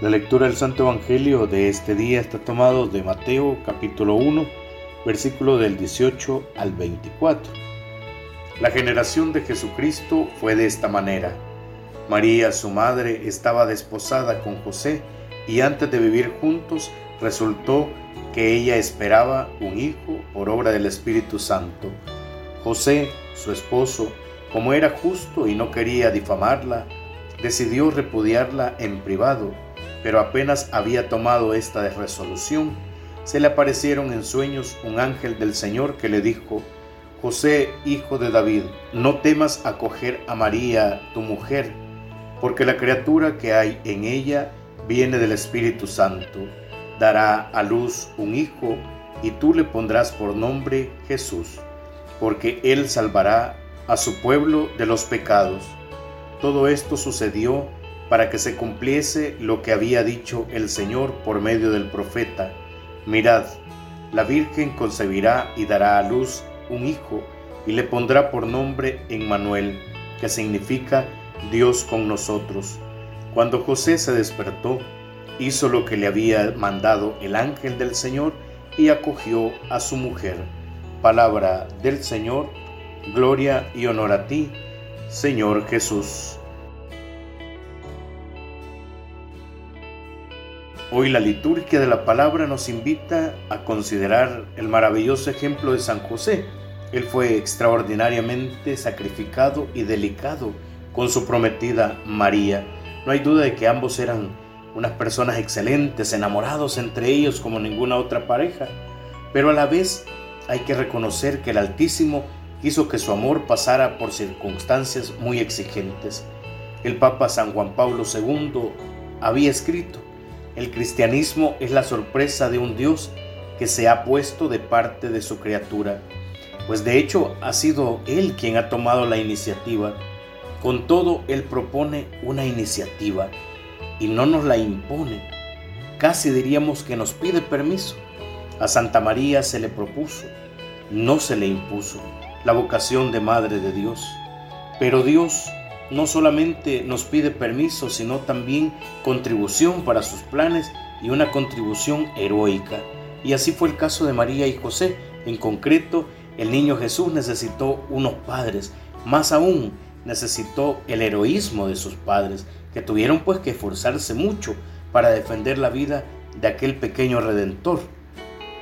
La lectura del Santo Evangelio de este día está tomado de Mateo capítulo 1, versículo del 18 al 24. La generación de Jesucristo fue de esta manera. María, su madre, estaba desposada con José y antes de vivir juntos resultó que ella esperaba un hijo por obra del Espíritu Santo. José, su esposo, como era justo y no quería difamarla, decidió repudiarla en privado pero apenas había tomado esta resolución, se le aparecieron en sueños un ángel del Señor que le dijo, José, hijo de David, no temas acoger a María, tu mujer, porque la criatura que hay en ella viene del Espíritu Santo. Dará a luz un hijo y tú le pondrás por nombre Jesús, porque él salvará a su pueblo de los pecados. Todo esto sucedió para que se cumpliese lo que había dicho el Señor por medio del profeta. Mirad, la Virgen concebirá y dará a luz un hijo y le pondrá por nombre Emmanuel, que significa Dios con nosotros. Cuando José se despertó, hizo lo que le había mandado el ángel del Señor y acogió a su mujer. Palabra del Señor, gloria y honor a ti, Señor Jesús. Hoy la liturgia de la palabra nos invita a considerar el maravilloso ejemplo de San José. Él fue extraordinariamente sacrificado y delicado con su prometida María. No hay duda de que ambos eran unas personas excelentes, enamorados entre ellos como ninguna otra pareja, pero a la vez hay que reconocer que el Altísimo quiso que su amor pasara por circunstancias muy exigentes. El Papa San Juan Pablo II había escrito, el cristianismo es la sorpresa de un Dios que se ha puesto de parte de su criatura, pues de hecho ha sido Él quien ha tomado la iniciativa. Con todo, Él propone una iniciativa y no nos la impone. Casi diríamos que nos pide permiso. A Santa María se le propuso, no se le impuso, la vocación de Madre de Dios. Pero Dios no solamente nos pide permiso, sino también contribución para sus planes y una contribución heroica. Y así fue el caso de María y José. En concreto, el niño Jesús necesitó unos padres, más aún necesitó el heroísmo de sus padres, que tuvieron pues que esforzarse mucho para defender la vida de aquel pequeño redentor.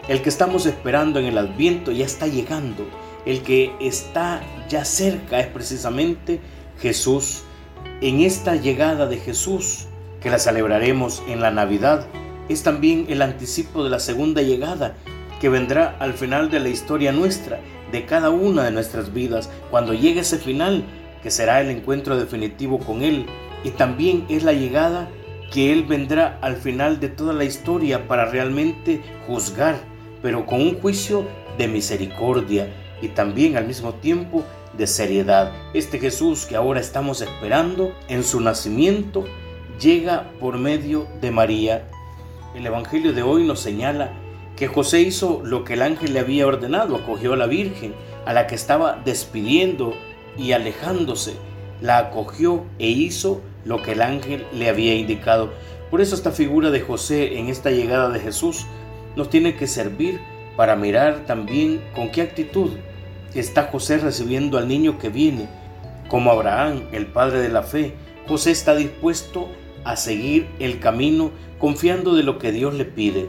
El que estamos esperando en el adviento ya está llegando, el que está ya cerca es precisamente Jesús, en esta llegada de Jesús, que la celebraremos en la Navidad, es también el anticipo de la segunda llegada que vendrá al final de la historia nuestra, de cada una de nuestras vidas, cuando llegue ese final, que será el encuentro definitivo con Él, y también es la llegada que Él vendrá al final de toda la historia para realmente juzgar, pero con un juicio de misericordia y también al mismo tiempo de seriedad. Este Jesús que ahora estamos esperando en su nacimiento llega por medio de María. El Evangelio de hoy nos señala que José hizo lo que el ángel le había ordenado, acogió a la Virgen, a la que estaba despidiendo y alejándose, la acogió e hizo lo que el ángel le había indicado. Por eso esta figura de José en esta llegada de Jesús nos tiene que servir para mirar también con qué actitud está José recibiendo al niño que viene. Como Abraham, el padre de la fe, José está dispuesto a seguir el camino confiando de lo que Dios le pide.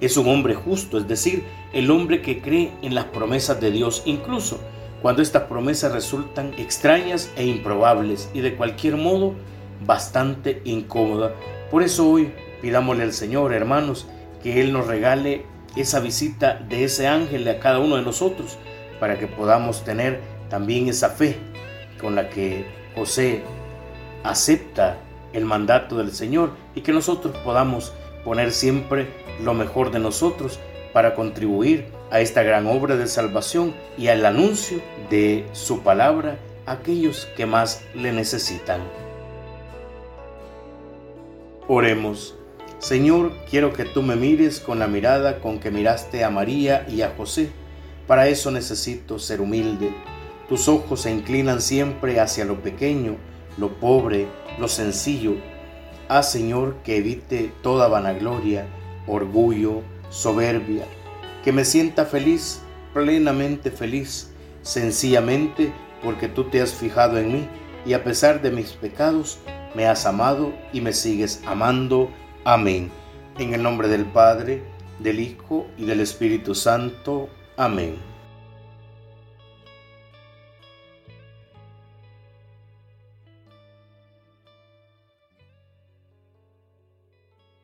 Es un hombre justo, es decir, el hombre que cree en las promesas de Dios, incluso cuando estas promesas resultan extrañas e improbables y de cualquier modo bastante incómodas. Por eso hoy pidámosle al Señor, hermanos, que Él nos regale esa visita de ese ángel a cada uno de nosotros, para que podamos tener también esa fe con la que José acepta el mandato del Señor y que nosotros podamos poner siempre lo mejor de nosotros para contribuir a esta gran obra de salvación y al anuncio de su palabra a aquellos que más le necesitan. Oremos. Señor, quiero que tú me mires con la mirada con que miraste a María y a José para eso necesito ser humilde. Tus ojos se inclinan siempre hacia lo pequeño, lo pobre, lo sencillo. Haz, Señor, que evite toda vanagloria, orgullo, soberbia, que me sienta feliz, plenamente feliz, sencillamente porque tú te has fijado en mí y a pesar de mis pecados, me has amado y me sigues amando. Amén. En el nombre del Padre, del Hijo y del Espíritu Santo. Amén.